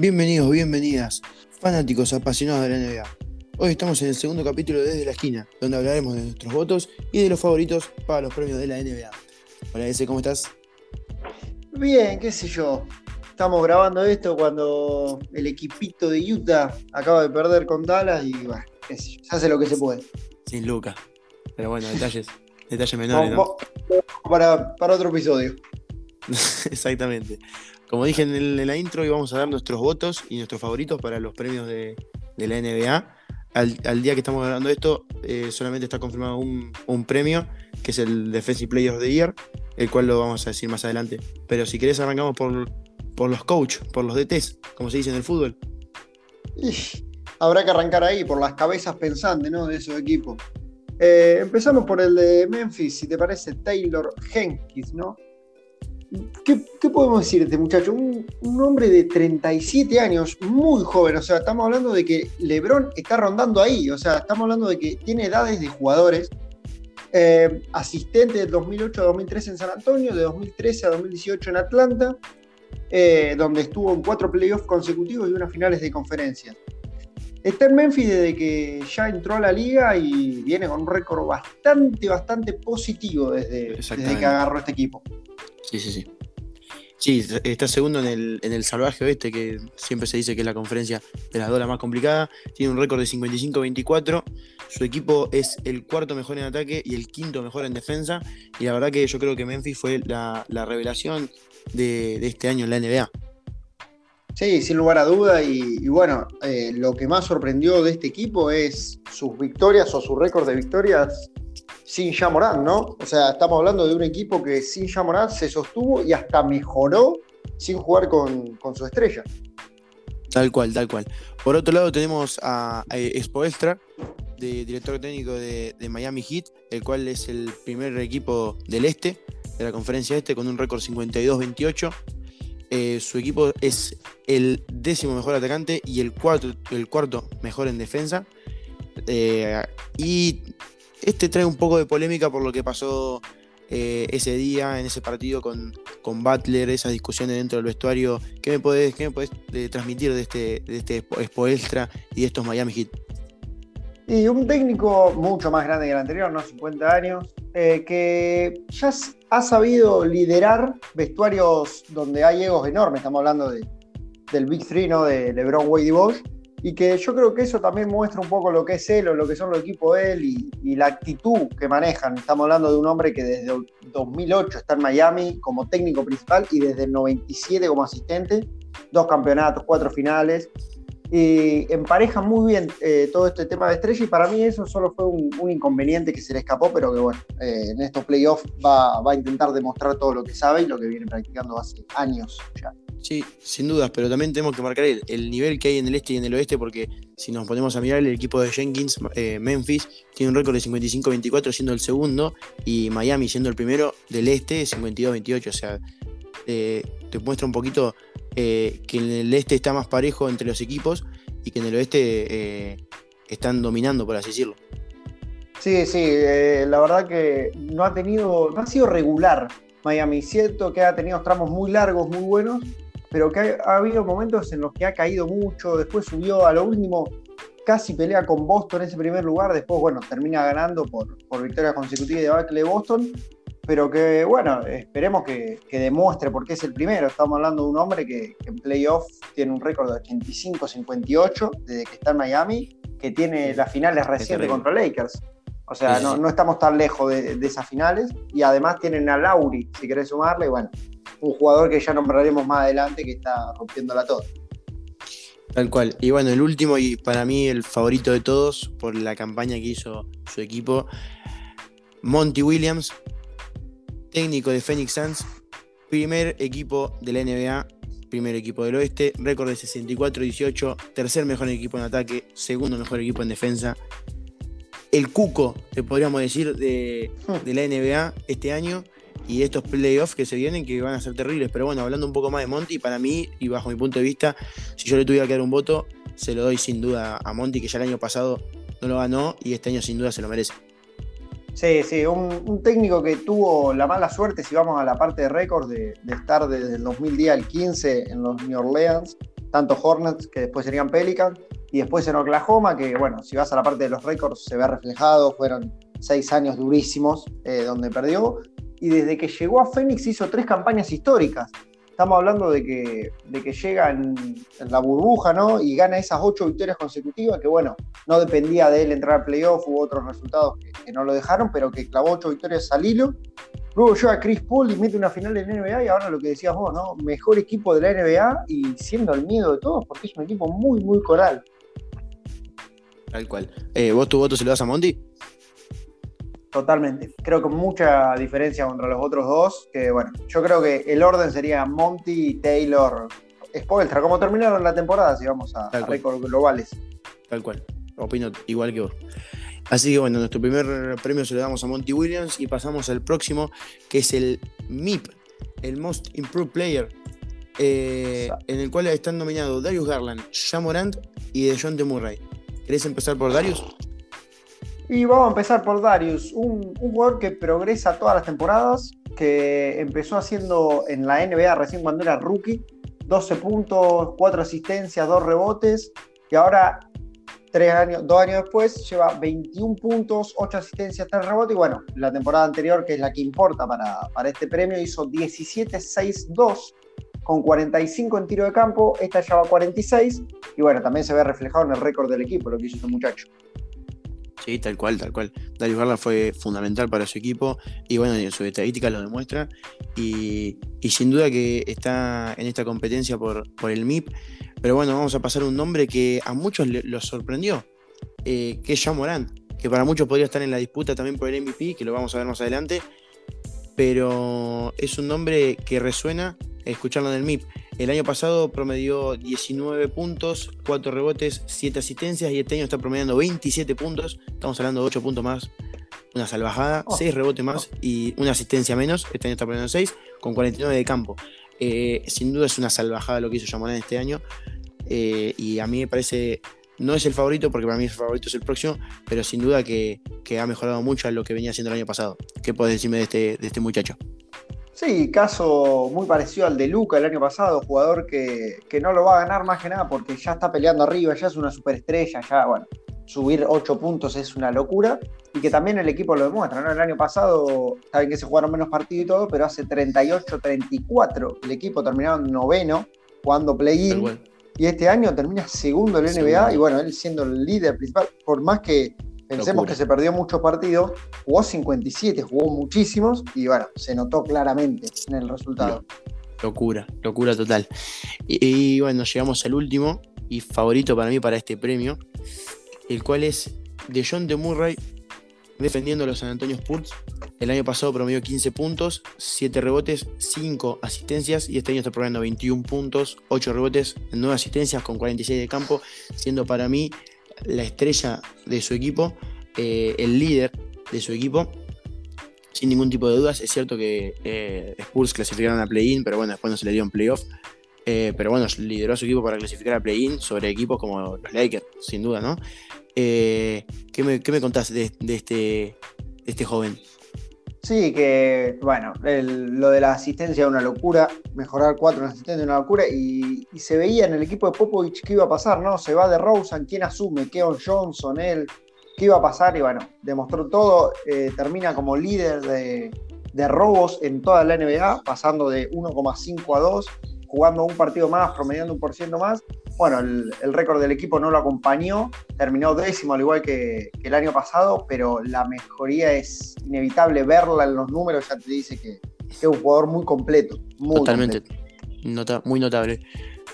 Bienvenidos, bienvenidas, fanáticos apasionados de la NBA. Hoy estamos en el segundo capítulo de Desde la Esquina, donde hablaremos de nuestros votos y de los favoritos para los premios de la NBA. Hola, ese, ¿cómo estás? Bien, qué sé yo. Estamos grabando esto cuando el equipito de Utah acaba de perder con Dallas y bueno, qué sé yo, se hace lo que se puede. Sin Luca. Pero bueno, detalles, detalles menores, ¿no? Para, para otro episodio. Exactamente. Como dije en, la intro, hoy vamos a dar nuestros votos y nuestros favoritos para los premios de, la NBA. Al, día que estamos hablando de esto, eh, solamente está confirmado un, premio, que es el Defensive Player of the Year, el cual lo vamos a decir más adelante. Pero si querés, arrancamos por, por los coach, por los DTs, como se dice en el fútbol. habrá que arrancar ahí, por las cabezas pensantes ¿no? de esos equipos. Eh, empezamos por el de Memphis, si te parece, Taylor Jenkins, ¿no? ¿Qué, podemos decir de este muchacho? Un, hombre de 37 años, muy joven. O sea, estamos hablando de que LeBron está rondando ahí. O sea, estamos hablando de que tiene edades de jugadores. Eh, asistente de 2008 a 2013 en San Antonio, de 2013 a 2018 en Atlanta, eh, donde estuvo en cuatro playoffs consecutivos y unas finales de conferencia. Está en Memphis desde que ya entró a la liga y viene con un récord bastante, bastante positivo desde, desde que agarró este equipo. Sí, sí, sí. Sí, está segundo en el, en el salvaje oeste, que siempre se dice que es la conferencia de las dos la más complicada. Tiene un récord de 55-24. Su equipo es el cuarto mejor en ataque y el quinto mejor en defensa. Y la verdad que yo creo que Memphis fue la, revelación de, este año en la NBA. Sí, sin lugar a duda. Y, bueno, eh, lo que más sorprendió de este equipo es sus victorias o su récord de victorias sin Morán, ¿no? O sea, estamos hablando de un equipo que sin Morán se sostuvo y hasta mejoró sin jugar con, su estrella. Tal cual, tal cual. Por otro lado tenemos a, Expo Extra, de, director técnico de, Miami Heat, el cual es el primer equipo del este, de la conferencia este, con un récord 52-28. Eh, su equipo es el décimo mejor atacante y el cuarto, el cuarto mejor en defensa. Eh, y este trae un poco de polémica por lo que pasó eh, ese día, en ese partido con, con Butler, esas discusiones dentro del vestuario. ¿Qué me podés, qué eh, transmitir de este, de este Expo Extra y de estos Miami Heat? Y un técnico mucho más grande que el anterior, ¿no? 50 años, eh, que ya ha sabido liderar vestuarios donde hay egos enormes. Estamos hablando de, del Big Three, ¿no? De LeBron, Wade y Bosch y que yo creo que eso también muestra un poco lo que es él o lo que son los equipos de él y, la actitud que manejan. Estamos hablando de un hombre que desde 2008 está en Miami como técnico principal y desde el 97 como asistente, dos campeonatos, cuatro finales. Y empareja muy bien eh, todo este tema de estrella y para mí eso solo fue un, inconveniente que se le escapó, pero que bueno, eh, en estos playoffs va, a intentar demostrar todo lo que sabe y lo que viene practicando hace años ya. Sí, sin dudas, pero también tenemos que marcar el, nivel que hay en el este y en el oeste, porque si nos ponemos a mirar, el equipo de Jenkins, eh, Memphis, tiene un récord de 55-24 siendo el segundo, y Miami siendo el primero del este, 52-28. O sea, te muestra un poquito eh, que en el este está más parejo entre los equipos y que en el oeste están dominando, por así decirlo. Sí, sí, la verdad que no ha tenido, no ha sido regular Miami. Cierto que ha tenido tramos muy largos, muy buenos, pero que ha, habido momentos en los que ha caído mucho, después subió a lo último, casi pelea con Boston en ese primer lugar, después, bueno, termina ganando por, por victoria consecutiva de Bacle Boston, pero que, bueno, esperemos que, demuestre por qué es el primero. Estamos hablando de un hombre que, en playoff tiene un récord de 85-58 desde que está en Miami, que tiene las finales recientes contra Lakers. O sea, no, no, estamos tan lejos de, de, esas finales. Y además tienen a Lauri, si querés sumarle, bueno, un jugador que ya nombraremos más adelante que está rompiéndola todo. Tal cual. Y bueno, el último y para mí el favorito de todos por la campaña que hizo su equipo, Monty Williams, técnico de Phoenix Suns, primer equipo de la NBA, primer equipo del oeste, récord de 64-18, tercer mejor equipo en ataque, segundo mejor equipo en defensa. El cuco, te podríamos decir, de, de la NBA este año y estos playoffs que se vienen que van a ser terribles. Pero bueno, hablando un poco más de Monty, para mí y bajo mi punto de vista, si yo le tuviera que dar un voto, se lo doy sin duda a Monty, que ya el año pasado no lo ganó y este año sin duda se lo merece. Sí, sí, un, técnico que tuvo la mala suerte, si vamos a la parte de récord, de, estar desde el 2010 al 15 en los New Orleans, tanto Hornets, que después serían Pelicans, y después en Oklahoma, que bueno, si vas a la parte de los récords se ve reflejado, fueron seis años durísimos eh, donde perdió, y desde que llegó a Phoenix hizo tres campañas históricas. Estamos hablando de que, de que llega en, la burbuja, ¿no? Y gana esas ocho victorias consecutivas, que bueno, no dependía de él entrar al playoff, hubo otros resultados que, no lo dejaron, pero que clavó ocho victorias al hilo. Luego llega a Chris Paul y mete una final en NBA y ahora lo que decías vos, ¿no? Mejor equipo de la NBA y siendo el miedo de todos porque es un equipo muy, muy coral. Tal cual. Eh, ¿Vos tu voto se lo das a Monty? Totalmente. Creo que mucha diferencia contra los otros dos. Que bueno, yo creo que el orden sería Monty, Taylor, Spoelstra. Como terminaron la temporada, si vamos a, récords globales. Tal cual. Opino igual que vos. Así que bueno, nuestro primer premio se lo damos a Monty Williams y pasamos al próximo, que es el MIP, el Most Improved Player, eh, en el cual están nominados Darius Garland, Jamorant y DeJounte Murray. ¿Querés empezar por Darius? Y vamos a empezar por Darius, un, jugador que progresa todas las temporadas, que empezó haciendo en la NBA recién cuando era rookie, 12 puntos, 4 asistencias, 2 rebotes, y ahora, tres años, dos años después, lleva 21 puntos, 8 asistencias, 3 rebotes, y bueno, la temporada anterior, que es la que importa para, para este premio, hizo 17-6-2 con 45 en tiro de campo, esta lleva 46, y bueno, también se ve reflejado en el récord del equipo, lo que hizo este muchacho. Sí, tal cual, tal cual. Darius Garland fue fundamental para su equipo y bueno, su estadística lo demuestra. Y, sin duda que está en esta competencia por, por, el MIP. Pero bueno, vamos a pasar un nombre que a muchos los sorprendió, eh, que es Jean Morant, que para muchos podría estar en la disputa también por el MVP, que lo vamos a ver más adelante. Pero es un nombre que resuena escucharlo en el MIP. El año pasado promedió 19 puntos, 4 rebotes, 7 asistencias y este año está promediando 27 puntos. Estamos hablando de 8 puntos más, una salvajada, 6 rebotes más y una asistencia menos. Este año está promediando 6 con 49 de campo. Eh, sin duda es una salvajada lo que hizo Yamarán este año. Eh, y a mí me parece, no es el favorito porque para mí el favorito es el próximo, pero sin duda que, ha mejorado mucho a lo que venía haciendo el año pasado. ¿Qué puedes decirme de este, de este muchacho? Sí, caso muy parecido al de Luca el año pasado, jugador que, no lo va a ganar más que nada porque ya está peleando arriba, ya es una superestrella, ya, bueno, subir 8 puntos es una locura y que también el equipo lo demuestra, ¿no? El año pasado, saben que se jugaron menos partidos y todo, pero hace 38-34 el equipo terminado en noveno, jugando play-in. Y este año termina segundo en la NBA y bueno, él siendo el líder principal, por más que Pensemos que se perdió muchos partidos, jugó 57, jugó muchísimos y bueno, se notó claramente en el resultado. Locura, locura total. Y, bueno, llegamos al último y favorito para mí para este premio, el cual es de John de Murray defendiendo a los San Antonio Spurs. El año pasado promedió 15 puntos, 7 rebotes, 5 asistencias y este año está promediando 21 puntos, 8 rebotes, 9 asistencias con 46 de campo, siendo para mí la estrella de su equipo, eh, el líder de su equipo, sin ningún tipo de dudas. Es cierto que eh, Spurs clasificaron a play-in, pero bueno, después no se le dio en playoff. Eh, pero bueno, lideró a su equipo para clasificar a play-in sobre equipos como los Lakers, sin duda, ¿no? ¿qué, me, ¿qué, me, contás de, este, de este joven? Sí, que bueno, lo de la asistencia es una locura, mejorar cuatro en asistencia es una locura, y, se veía en el equipo de Popovich qué iba a pasar, ¿no? Se va de Rosen, ¿quién asume? Keon Johnson, él, qué iba a pasar, y bueno, demostró todo, eh, termina como líder de, de robos en toda la NBA, pasando de 1,5 a 2, jugando un partido más, promediando un por ciento más, bueno, el, récord del equipo no lo acompañó, terminó décimo al igual que, el año pasado, pero la mejoría es inevitable verla en los números, ya te dice que, es un jugador muy completo. Totalmente, muy notable.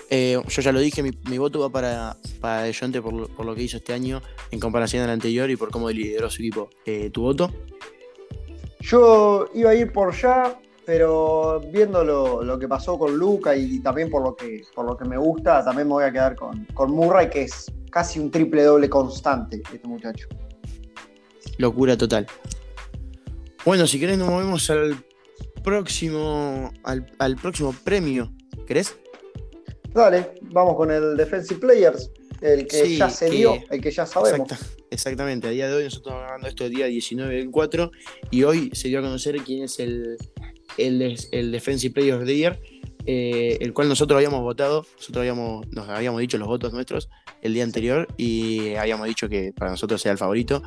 Eh, yo ya lo dije, mi, voto va para, para De por, lo que hizo este año en comparación al anterior y por cómo lideró su equipo. Eh, ¿Tu voto? Yo iba a ir por ya, pero viendo lo, que pasó con Luca y, también por lo, que, por lo que me gusta, también me voy a quedar con, con Murray, que es casi un triple doble constante este muchacho. Locura total. Bueno, si querés nos movemos al próximo, al, próximo premio. ¿Querés? Dale, vamos con el Defensive Players, el que ya se dio, el que ya sabemos. exactamente, a día de hoy nosotros estamos grabando esto el día 19 del 4 y hoy se dio a conocer quién es el, el, Defensive Player of the Year. eh, el cual nosotros habíamos votado, nosotros habíamos, nos habíamos dicho los votos nuestros el día anterior y habíamos dicho que para nosotros era el favorito.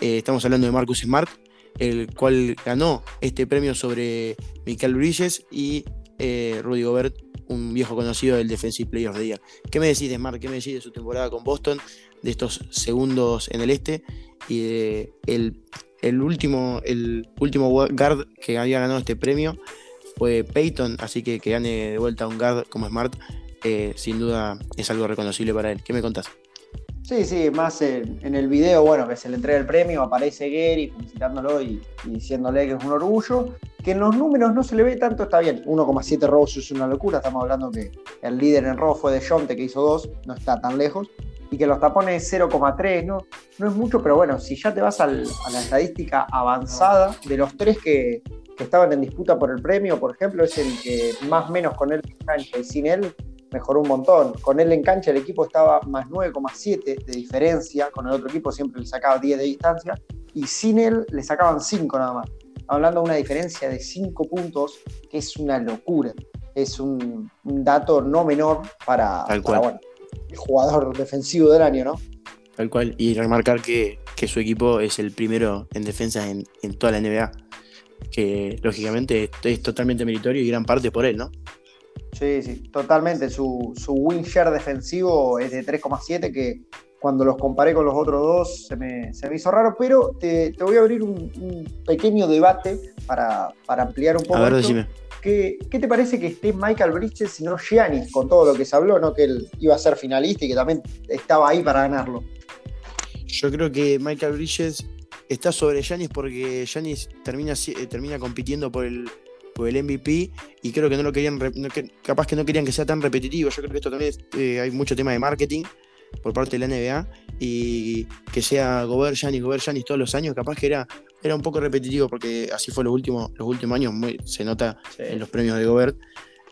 Eh, estamos hablando de Marcus Smart, el cual ganó este premio sobre Michael Bridges y eh, Rudy Gobert, un viejo conocido del Defensive Player of the Year. ¿Qué me decís de Smart? ¿Qué me decís de su temporada con Boston? De estos segundos en el este y de el, último, el último guard que había ganado este premio fue Peyton, así que que gane de vuelta un guard como Smart, eh, sin duda es algo reconocible para él. ¿Qué me contás? Sí, sí, más en, el video, bueno, que se le entrega el premio, aparece Gary felicitándolo y, diciéndole que es un orgullo. Que en los números no se le ve tanto, está bien. 1,7 robos es una locura, estamos hablando que el líder en robo fue de Jonte, que hizo dos, no está tan lejos. Y que los tapones 0,3, no, no es mucho, pero bueno, si ya te vas a la estadística avanzada de los tres que, que estaban en disputa por el premio, por ejemplo, es el que más menos con él y sin él mejoró un montón. Con él en cancha el equipo estaba más 9,7 de diferencia, con el otro equipo siempre le sacaba 10 de distancia, y sin él le sacaban 5 nada más. Hablando de una diferencia de 5 puntos, que es una locura. Es un, dato no menor para, jugador defensivo del año, ¿no? Tal cual, y remarcar que, su equipo es el primero en defensa en, en toda la NBA que lógicamente es totalmente meritorio y gran parte por él, ¿no? Sí, sí, totalmente. Su, su win share defensivo es de 3,7, que cuando los comparé con los otros dos se me, hizo raro, pero te, voy a abrir un, pequeño debate para, ampliar un poco. A ver, decime. ¿Qué, ¿Qué, te parece que esté Michael Bridges y no Giannis con todo lo que se habló, ¿no? que él iba a ser finalista y que también estaba ahí para ganarlo? Yo creo que Michael Bridges está sobre Giannis porque Giannis termina, eh, termina compitiendo por el, por el MVP y creo que no lo querían, capaz que no querían que sea tan repetitivo. Yo creo que esto también eh, hay mucho tema de marketing por parte de la NBA y que sea Gobert, Giannis, Gobert, Giannis todos los años, capaz que era, era un poco repetitivo porque así fue los últimos, los últimos años, se nota en los premios de Gobert.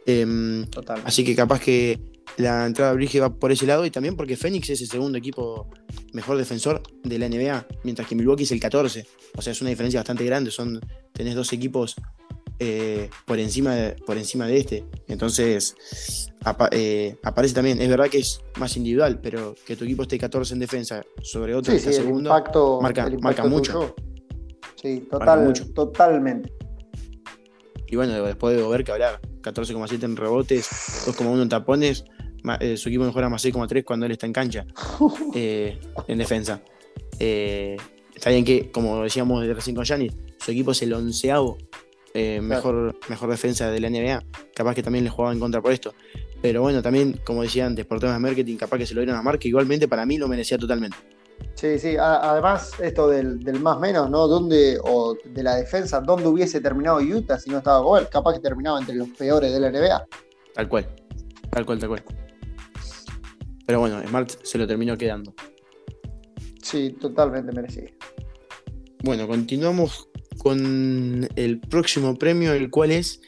Em, Total. Así que capaz que la entrada de Brige va por ese lado y también porque Phoenix es el segundo equipo mejor defensor de la NBA, mientras que Milwaukee es el 14. O sea, es una diferencia bastante grande. Son, tenés dos equipos eh, por, encima de, por encima de este. Entonces, eh, aparece también. Es verdad que es más individual, pero que tu equipo esté 14 en defensa sobre otro que segundo, marca, marca mucho. Sí, total, totalmente. Y bueno, después de ver que hablar, 14,7 en rebotes, 2,1 en tapones, eh, su equipo mejora más 6,3 cuando él está en cancha, eh, en defensa. Eh, está bien que, como decíamos de recién con Giannis, su equipo es el onceavo mejor, mejor defensa de la NBA. Capaz que también le jugaba en contra por esto. Pero bueno, también, como decía antes, por temas de marketing, capaz que se lo dieron a Marca. Igualmente, para mí lo merecía totalmente. Sí, sí, además esto del, más menos, ¿no? ¿Dónde, o de la defensa, ¿dónde hubiese terminado Utah si no estaba Gobert? Capaz que terminaba entre los peores de la NBA. Tal cual, tal cual, tal cual. Pero bueno, Smart se lo terminó quedando. Sí, totalmente merecido. Bueno, continuamos con el próximo premio, el cual es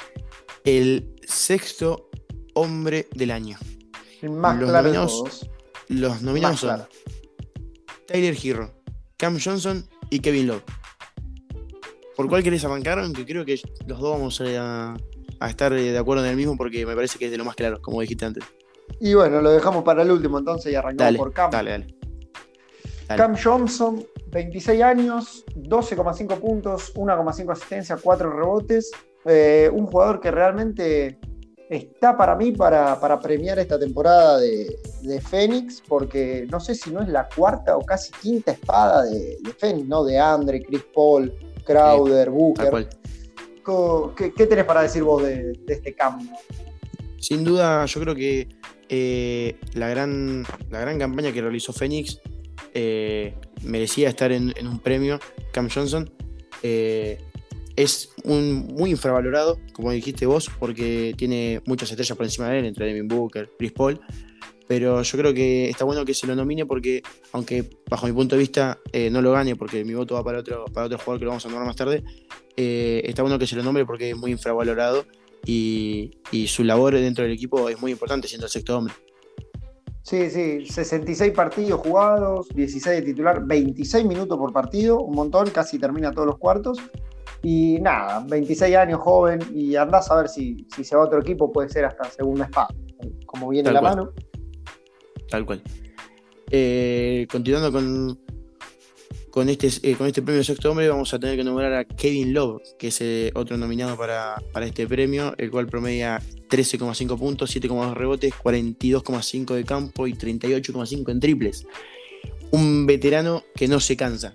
el sexto hombre del año. El más los claro nominados, Los nominados son Tyler Hero, Cam Johnson y Kevin Love. ¿Por cuál querés arrancar? Aunque creo que los dos vamos a, a estar de acuerdo en el mismo porque me parece que es de lo más claro, como dijiste antes. Y bueno, lo dejamos para el último entonces y arrancamos por Cam. Dale, dale, Cam Johnson, 26 años, 12,5 puntos, 1,5 asistencia, 4 rebotes. Eh, un jugador que realmente está para mí para, premiar esta temporada de, de, Fénix, porque no sé si no es la cuarta o casi quinta espada de, de Fénix, ¿no? De Andre, Chris Paul, Crowder, Booker. ¿Qué, ¿Qué, tenés para decir vos de, este Cam? Sin duda, yo creo que eh, la, gran, la gran campaña que realizó Phoenix eh, merecía estar en, un premio. Cam Johnson eh, es un, muy infravalorado, como dijiste vos, porque tiene muchas estrellas por encima de él, entre Devin Booker, Chris Paul. Pero yo creo que está bueno que se lo nomine porque, aunque bajo mi punto de vista no lo gane, porque mi voto va para otro, para otro jugador que lo vamos a nombrar más tarde, está bueno que se lo nombre porque es muy infravalorado y, su labor dentro del equipo es muy importante siendo el sexto hombre. Sí, sí, 66 partidos jugados, 16 de titular, 26 minutos por partido, un montón, casi termina todos los cuartos. Y nada, 26 años, joven, y andás a ver si, si se va a otro equipo, puede ser hasta segunda espada, como viene la mano. Tal cual. Eh, continuando con, con, este, eh, con este premio sexto hombre, vamos a tener que nombrar a Kevin Love, que es eh, otro nominado para, para, este premio, el cual promedia 13,5 puntos, 7,2 rebotes, 42,5 de campo y 38,5 en triples. Un veterano que no se cansa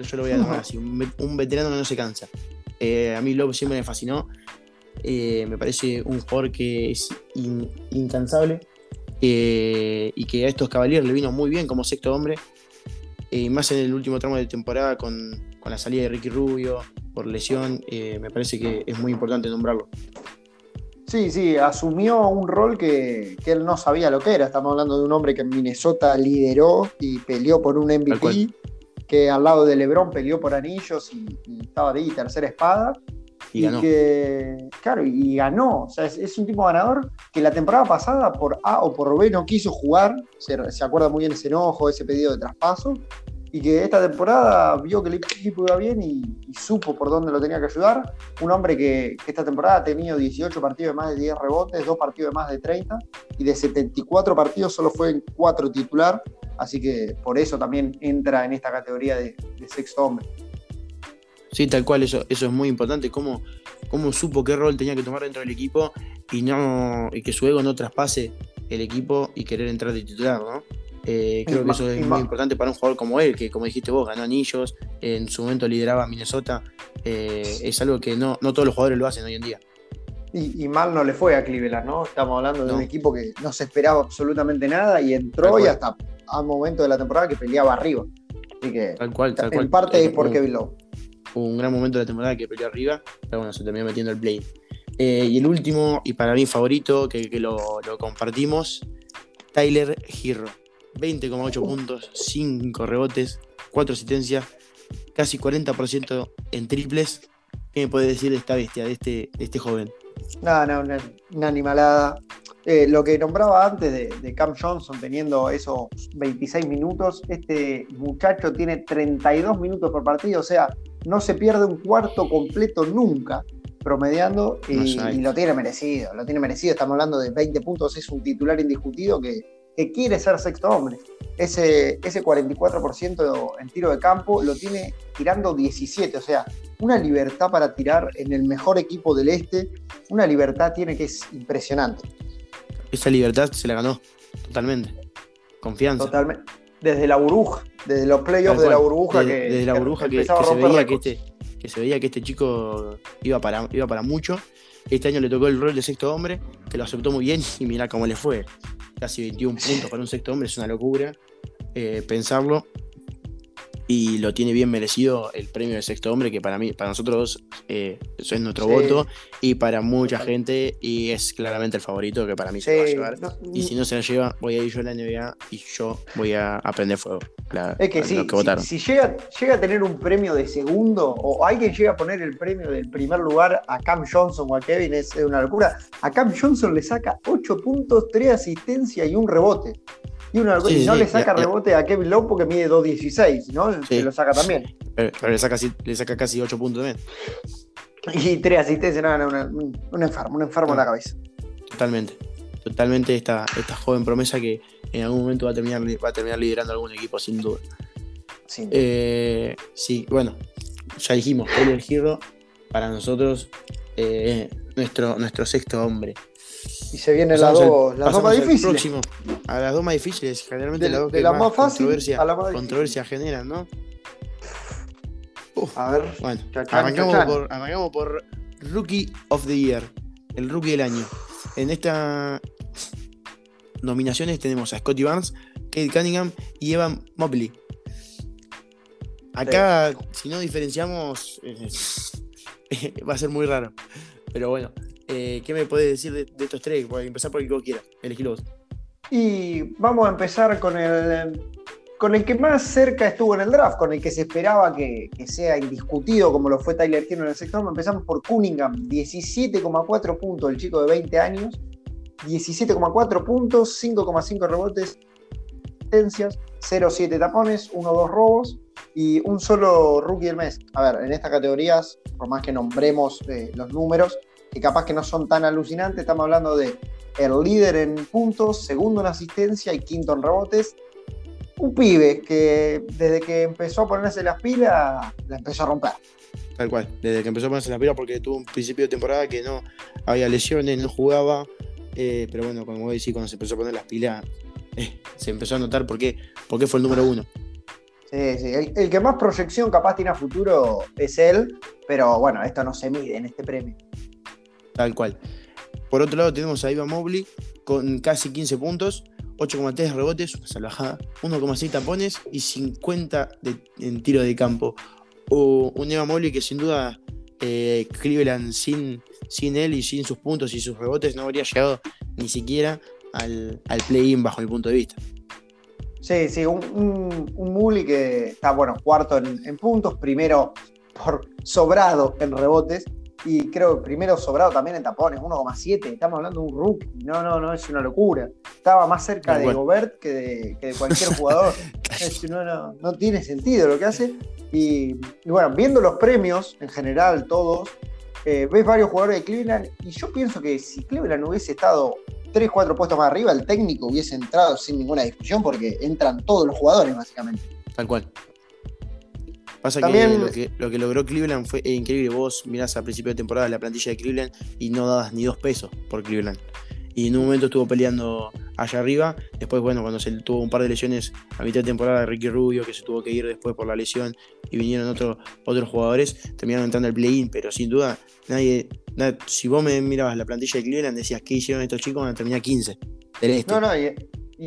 yo lo voy a llamar así, un, veterano que no se cansa. Eh, a mí Love siempre me fascinó. Eh, me parece un jugador que es incansable eh, y que a estos caballeros le vino muy bien como sexto hombre. Más en el último tramo de temporada con, la salida de Ricky Rubio por lesión, me parece que es muy importante nombrarlo. Sí, sí, asumió un rol que, que, él no sabía lo que era. Estamos hablando de un hombre que en Minnesota lideró y peleó por un MVP que al lado de Lebron peleó por anillos y, estaba ahí, tercera espada. Y, ganó. Que, claro, y ganó. O sea, es, un tipo ganador que la temporada pasada por A o por B no quiso jugar. Se, se acuerda muy bien ese enojo, ese pedido de traspaso. Y que esta temporada vio que el equipo iba bien y, supo por dónde lo tenía que ayudar. Un hombre que, que, esta temporada ha tenido 18 partidos de más de 10 rebotes, 2 partidos de más de 30 y de 74 partidos solo fue en 4 titular así que por eso también entra en esta categoría de, sexto hombre. Sí, tal cual, eso, eso es muy importante, cómo, cómo supo qué rol tenía que tomar dentro del equipo y, no, y que su ego no traspase el equipo y querer entrar de titular, ¿no? Eh, creo que eso es muy importante para un jugador como él, que como dijiste vos, ganó anillos, en su momento lideraba a Minnesota. Eh, es algo que no, no todos los jugadores lo hacen hoy en día. Y, mal no le fue a Cleveland, ¿no? Estamos hablando de un equipo que no se esperaba absolutamente nada y entró y hasta a momento de la temporada que peleaba arriba. Así que tal cual, tal en parte es por Kevin Love. Un gran momento de la temporada que peleó arriba, pero bueno, se terminó metiendo el play. Eh, y el último, y para mí favorito, que, lo, compartimos, Tyler Hero. 20,8 puntos, 5 rebotes, 4 asistencias, casi 40% en triples. ¿Qué me puede decir de esta bestia, de este, de este joven? No, no, una, animalada. Eh, lo que nombraba antes de, Cam Johnson teniendo esos 26 minutos, este muchacho tiene 32 minutos por partido, o sea, no se pierde un cuarto completo nunca promediando y, lo tiene merecido, lo tiene merecido, estamos hablando de 20 puntos, es un titular indiscutido que, que quiere ser sexto hombre. Ese, ese 44% en tiro de campo lo tiene tirando 17, o sea, una libertad para tirar en el mejor equipo del este, una libertad tiene que es impresionante. Esa libertad se la ganó totalmente. Confianza. Totalmente. Desde la burbuja, desde los playoffs de la burbuja que. Desde la burbuja que, se veía que este, que se veía que este chico iba para, iba para mucho. Este año le tocó el rol de sexto hombre, que lo aceptó muy bien y mira cómo le fue. Casi 21 puntos para un sexto hombre es una locura eh, pensarlo y lo tiene bien merecido el premio de sexto hombre, que para mí, para nosotros, eh, eso es nuestro voto, y para mucha gente, y es claramente el favorito que para mí se va a llevar. y si no se lo lleva, voy a ir yo a la NBA y yo voy a aprender fuego. es que sí, si, llega, llega a tener un premio de segundo, o alguien llega a poner el premio del primer lugar a Cam Johnson o a Kevin, es una locura. A Cam Johnson le saca 8 puntos, 3 asistencias y un rebote. Y, no le saca rebote a Kevin Love porque mide 2.16, ¿no? Se lo saca también. Pero, le, saca, le saca casi 8 puntos también. Y 3 asistencias, no, un enfermo, un enfermo en la cabeza. Totalmente. Totalmente esta, esta joven promesa que en algún momento va a terminar, va a terminar liderando algún equipo, sin duda. Eh, sí, bueno, ya dijimos, el Hero para nosotros eh, nuestro, nuestro sexto hombre. Y se viene la dos, las dos más difíciles. a las dos más difíciles, generalmente las dos que la más, fácil controversia, a la más controversia generan, ¿no? a ver, bueno, arrancamos, por, arrancamos por Rookie of the Year, el rookie del año. En estas nominaciones tenemos a Scotty Barnes, Kate Cunningham y Evan Mobley. Acá, si no diferenciamos, eh, va a ser muy raro. Pero bueno, eh, ¿qué me puedes decir de, estos tres? Voy empezar por el que vos quieras, elegí vos. Y vamos a empezar con el, con el que más cerca estuvo en el draft, con el que se esperaba que, sea indiscutido como lo fue Tyler Hero en el sector. Empezamos por Cunningham, 17,4 puntos, el chico de 20 años. 17,4 puntos, 5,5 rebotes, 0,7 tapones, 1-2 robos. y un solo rookie del mes. A ver, en estas categorías, por más que nombremos eh, los números, que capaz que no son tan alucinantes, estamos hablando de el líder en puntos, segundo en asistencia y quinto en rebotes. Un pibe que desde que empezó a ponerse las pilas, la empezó a romper. Tal cual, desde que empezó a ponerse las pilas porque tuvo un principio de temporada que no había lesiones, no jugaba, eh, pero bueno, como vos decís, cuando se empezó a poner las pilas, eh, se empezó a notar por qué, por fue el número uno. Sí, sí. El, que más proyección capaz tiene a futuro es él, pero bueno, esto no se mide en este premio. Tal cual. Por otro lado tenemos a Ivan Mobley con casi 15 puntos, 8,3 rebotes, una salvajada, 1,6 tapones y 50 en tiro de campo. O un Ivan Mobley que sin duda eh, Cleveland sin, sin él y sin sus puntos y sus rebotes no habría llegado ni siquiera al, play-in bajo mi punto de vista. Sí, sí, un, un, que está, bueno, cuarto en, puntos, primero por sobrado en rebotes y creo primero sobrado también en tapones, 1,7. Estamos hablando de un rookie. No, no, no, es una locura. Estaba más cerca de Gobert que de, cualquier jugador. no, no, tiene sentido lo que hace. Y, bueno, viendo los premios en general, todos, eh, ves varios jugadores de Cleveland y yo pienso que si Cleveland hubiese estado 3, 4 puestos más arriba, el técnico hubiese entrado sin ninguna discusión porque entran todos los jugadores, básicamente. Tal cual. Pasa que, lo que logró Cleveland fue increíble. Vos mirás a principio de temporada la plantilla de Cleveland y no dabas ni dos pesos por Cleveland. Y en un momento estuvo peleando allá arriba. Después, bueno, cuando se tuvo un par de lesiones a mitad de temporada, Ricky Rubio, que se tuvo que ir después por la lesión, y vinieron otros jugadores, terminaron entrando al play-in. Pero sin duda, nadie, si vos me mirabas la plantilla de Cleveland, decías, ¿qué hicieron estos chicos? Van a terminar 15 del este. No, no, y,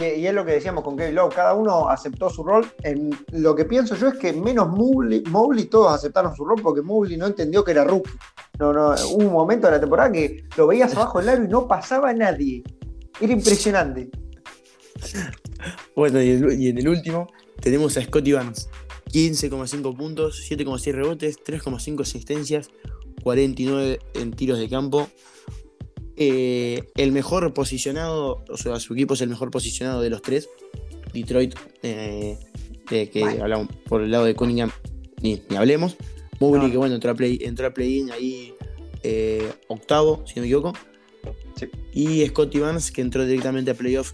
es lo que decíamos con Kevin Love, cada uno aceptó su rol. En, lo que pienso yo es que menos Mobley, todos aceptaron su rol porque Mobley no entendió que era rookie. No, no, hubo un momento de la temporada que lo veías abajo del aro y no pasaba nadie. Era impresionante. Bueno, y, en el último tenemos a Scotty Barnes. 15,5 puntos, 7,6 rebotes, 3,5 asistencias, 49 en tiros de campo. Eh, el mejor posicionado, o sea, su equipo es el mejor posicionado de los tres. Detroit, eh, que hablamos por el lado de Cunningham, ni, hablemos. Mobley, que bueno, entró a play-in ahí eh, octavo, si no me equivoco. Y Scotty Barnes, que entró directamente a playoff.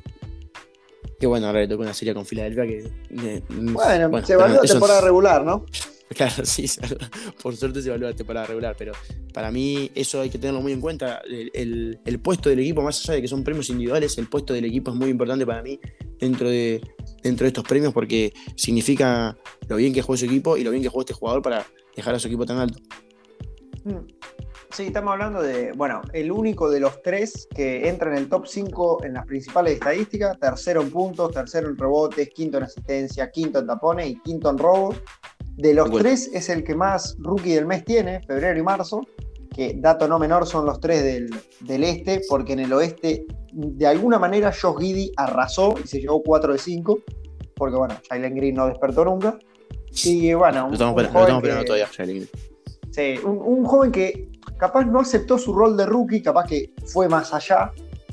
Que bueno, ahora le tocó una serie con Filadelfia que. bueno, se evalúa temporada regular, ¿no? Claro, sí, por suerte se evalúa la temporada regular, pero para mí eso hay que tenerlo muy en cuenta. El, puesto del equipo, más allá de que son premios individuales, el puesto del equipo es muy importante para mí dentro de, dentro de estos premios porque significa lo bien que juega su equipo y lo bien que juega este jugador para dejar a su equipo tan alto. Mm. Sí, estamos hablando de, bueno, el único de los tres que entra en el top 5 en las principales estadísticas, tercero en puntos, tercero en rebotes, quinto en asistencia, quinto en tapones y quinto en robos. De los tres es el que más rookie del mes tiene, febrero y marzo, que dato no menor son los tres del, este, porque en el oeste de alguna manera Josh Giddy arrasó y se llevó 4 de 5, porque bueno, Jalen Green no despertó nunca. Y bueno, un, estamos, todavía, Sí, un, joven que capaz no aceptó su rol de rookie, capaz que fue más allá,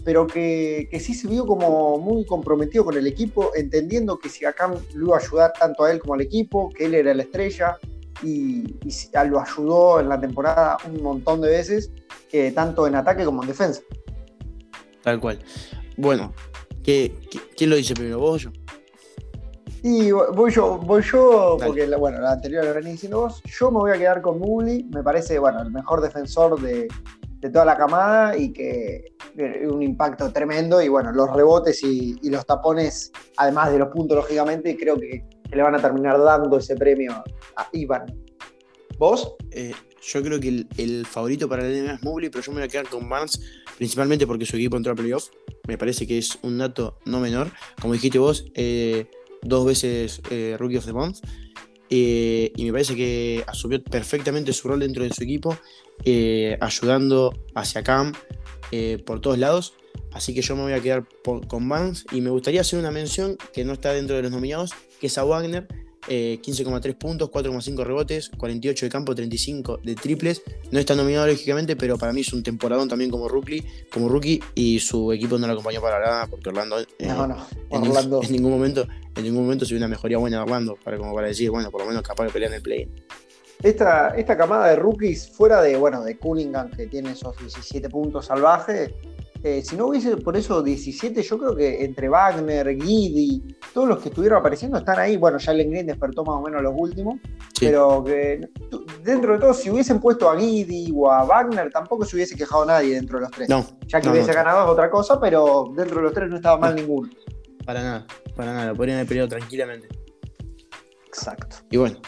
pero que, sí se vio como muy comprometido con el equipo, entendiendo que si acá lo iba a ayudar tanto a él como al equipo, que él era la estrella, y, lo ayudó en la temporada un montón de veces, eh, tanto en ataque como en defensa. Tal cual. Bueno, ¿qué, quién lo dice primero, vos o yo? Y voy yo, voy yo porque bueno, la anterior lo venía diciendo vos. Yo me voy a quedar con Muli, me parece bueno, el mejor defensor de, toda la camada y que un impacto tremendo. Y bueno, los rebotes y, los tapones, además de los puntos, lógicamente, creo que, le van a terminar dando ese premio a Iván. ¿Vos? Eh, yo creo que el, favorito para el NBA es Mobley, pero yo me voy a quedar con Barnes, principalmente porque su equipo entró a playoff. Me parece que es un dato no menor. Como dijiste vos, eh, dos veces eh, Rookie of the Month. Eh, y me parece que asumió perfectamente su rol dentro de su equipo, eh, ayudando hacia Cam por todos lados. Así que yo me voy a quedar con Vance y me gustaría hacer una mención que no está dentro de los nominados, que es a Wagner, 15,3 puntos, 4,5 rebotes, 48 de campo, 35 de triples. No está nominado lógicamente, pero para mí es un temporadón también como rookie, como rookie y su equipo no lo acompañó para nada porque Orlando, En, ningún momento, en ningún momento se vio una mejoría buena de Orlando para como para decir, bueno, por lo menos capaz de pelear en el play. Esta, esta camada de rookies, fuera de, bueno, de Cunningham, que tiene esos 17 puntos salvajes, eh, si no hubiese por eso 17, yo creo que entre Wagner, Guidi, todos los que estuvieron apareciendo están ahí. Bueno, ya Green despertó más o menos los últimos, pero que dentro de todo, si hubiesen puesto a Guidi o a Wagner, tampoco se hubiese quejado nadie dentro de los tres. No, ya que hubiese ganado es otra cosa, pero dentro de los tres no estaba mal ninguno. Para nada, para nada, lo podrían haber peleado tranquilamente. Exacto. Y bueno,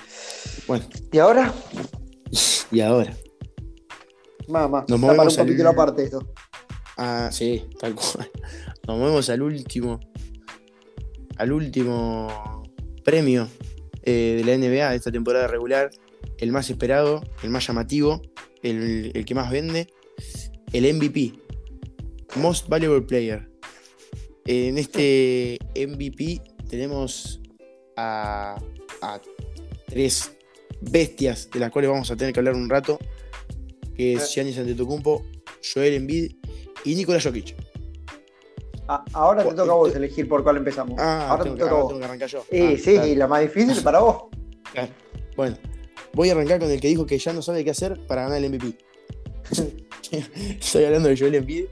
bueno. ¿Y ahora? y ahora. Mamá, nos movemos un poquito aparte esto. Ah, sí, tal cual. Nos movemos al último. Al último premio eh, de la NBA de esta temporada regular. El más esperado, el más llamativo, el, que más vende. El MVP. Most Valuable Player. En este MVP tenemos a, a tres bestias de las cuales vamos a tener que hablar un rato. Que es Giannis Antetokounmpo, Joel Embiid y Nikola Jokic. Ah, ahora te toca a vos elegir por cuál empezamos. Ah, ahora te toca a vos. arrancar yo. Sí, sí, y la más difícil para vos. Bueno, voy a arrancar con el que dijo que ya no sabe qué hacer para ganar el MVP. Estoy hablando de Joel Embiid,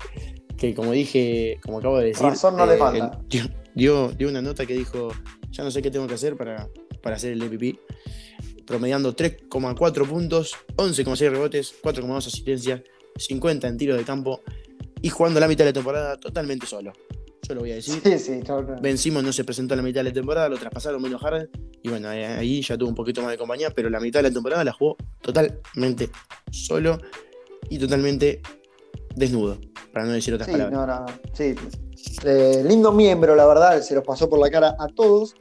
que como dije, como acabo de decir, razón no le eh, falta. Dio, dio, una nota que dijo, ya no sé qué tengo que hacer para, para hacer el MVP, promediando 3,4 puntos, 11,6 rebotes, 4,2 asistencias, 50 en tiro de campo y jugando la mitad de la temporada totalmente solo. Yo lo voy a decir. Sí, sí, Vencimos no se presentó a la mitad de la temporada, lo traspasaron menos Harden. Y bueno, ahí ya tuvo un poquito más de compañía, pero la mitad de la temporada la jugó totalmente solo y totalmente desnudo, para no decir otras palabras. No, no, sí. Eh, lindo miembro, la verdad, se los pasó por la cara a todos.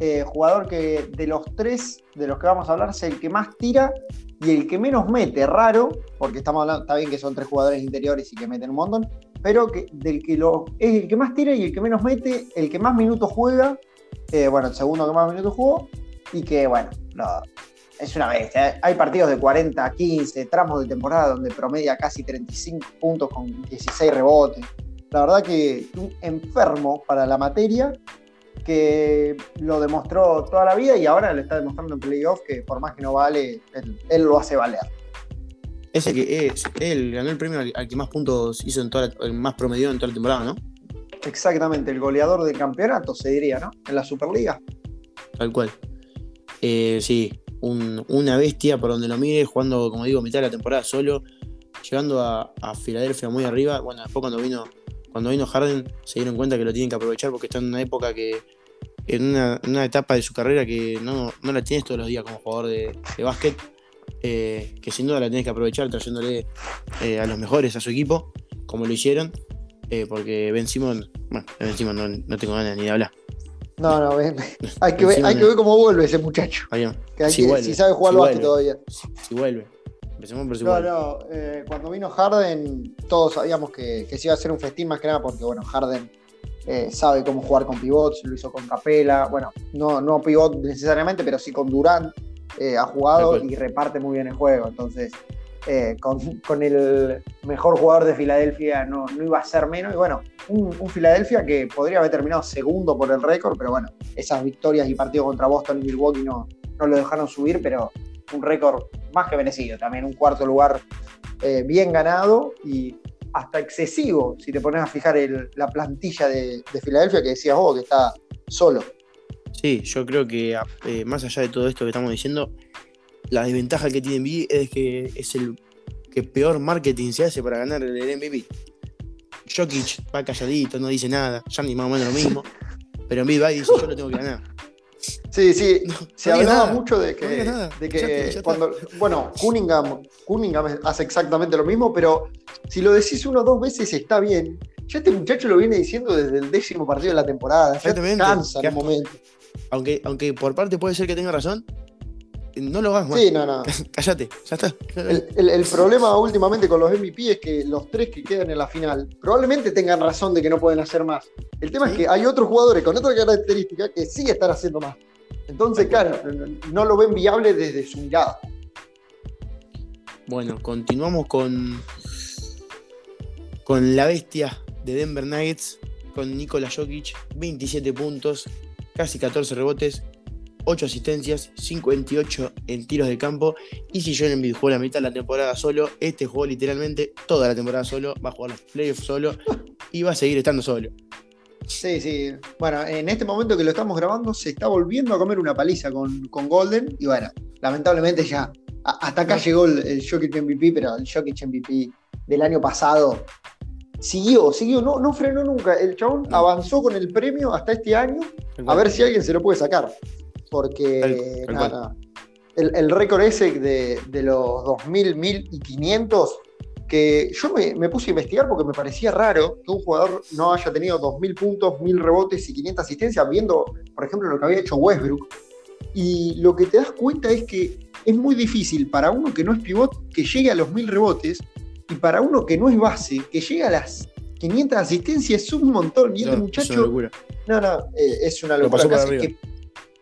Eh, jugador que de los tres de los que vamos a hablar es el que más tira y el que menos mete, raro, porque estamos hablando, está bien que son tres jugadores interiores y que meten un montón, pero que del que lo, es el que más tira y el que menos mete, el que más minutos juega, eh, bueno, el segundo que más minutos jugó, y que bueno, es una bestia. ¿eh? Hay partidos de 40, 15, tramos de temporada donde promedia casi 35 puntos con 16 rebotes. La verdad que un enfermo para la materia que lo demostró toda la vida y ahora lo está demostrando en playoff que por más que no vale, él, lo hace valer. Ese que es, él ganó el premio al, que más puntos hizo en toda el más promedio en toda la temporada, ¿no? Exactamente, el goleador del campeonato, se diría, ¿no? En la Superliga. Tal cual. Eh, sí, una bestia por donde lo mire, jugando, como digo, mitad de la temporada solo, llegando a, a Filadelfia muy arriba. Bueno, después cuando vino cuando vino Harden se dieron cuenta que lo tienen que aprovechar porque está en una época que, en una, etapa de su carrera que no, la tienes todos los días como jugador de, básquet, eh, que sin duda la tienes que aprovechar trayéndole eh, a los mejores a su equipo, como lo hicieron, eh, porque Ben Simon, bueno, Ben Simon no, tengo ganas ni de hablar. No, no, hay, que ver, hay que ver cómo vuelve ese muchacho. Que si, sabe jugar al básquet todavía. si vuelve. No, no, eh, cuando vino Harden, todos sabíamos que, se iba a hacer un festín más que nada porque, bueno, Harden eh, sabe cómo jugar con pivots, lo hizo con Capela, bueno, no, no pivot necesariamente, pero sí con Durant, eh, ha jugado y reparte muy bien el juego. Entonces, con, el mejor jugador de Filadelfia no, iba a ser menos. Y bueno, un, Filadelfia que podría haber terminado segundo por el récord, pero bueno, esas victorias y partidos contra Boston y Milwaukee no, no lo dejaron subir, pero un récord más que merecido, también un cuarto lugar eh, bien ganado y hasta excesivo, si te pones a fijar la plantilla de, Filadelfia que decías vos, que está solo. Sí, yo creo que eh, más allá de todo esto que estamos diciendo, la desventaja que tiene MVP es que es el que peor marketing se hace para ganar el MVP. Jokic va calladito, no dice nada, ya ni más o menos lo mismo, pero MVP va y dice yo lo tengo que ganar. Sí, sí, se hablaba mucho de que, de que cuando, bueno, Cunningham, Cunningham hace exactamente lo mismo, pero si lo decís uno o dos veces está bien. Ya este muchacho lo viene diciendo desde el décimo partido de la temporada, ya cansa en el momento. Aunque, aunque por parte puede ser que tenga razón, no lo hagas más. Sí, no, no. Cállate, ya está. El, problema últimamente con los MVP es que los tres que quedan en la final probablemente tengan razón de que no pueden hacer más. El tema es que hay otros jugadores con otra característica que sí están haciendo más. Entonces, claro, no lo ven viable desde su mirada. Bueno, continuamos con, con la bestia de Denver Nuggets, con Nikola Jokic, 27 puntos, casi 14 rebotes, 8 asistencias, 58 en tiros de campo. Y si John Embiid jugó la mitad de la temporada solo, este jugó literalmente toda la temporada solo, va a jugar los playoffs solo y va a seguir estando solo. Sí, sí. Bueno, en este momento que lo estamos grabando, se está volviendo a comer una paliza con, con Golden. Y bueno, lamentablemente ya hasta acá llegó el, el Jokic MVP, pero el Jokic MVP del año pasado siguió, siguió, no, no frenó nunca. El chabón avanzó con el premio hasta este año, a ver si alguien se lo puede sacar. Porque nada, el, récord ese de, de, los 2000, 1000 y 500, que yo me, puse a investigar porque me parecía raro que un jugador no haya tenido 2000 puntos, 1000 rebotes y 500 asistencias, viendo, por ejemplo, lo que había hecho Westbrook. Y lo que te das cuenta es que es muy difícil para uno que no es pivot que llegue a los 1000 rebotes y para uno que no es base, que llega a las 500 asistencias es un montón. Y este muchacho. Es una locura. No, no, eh, es una locura.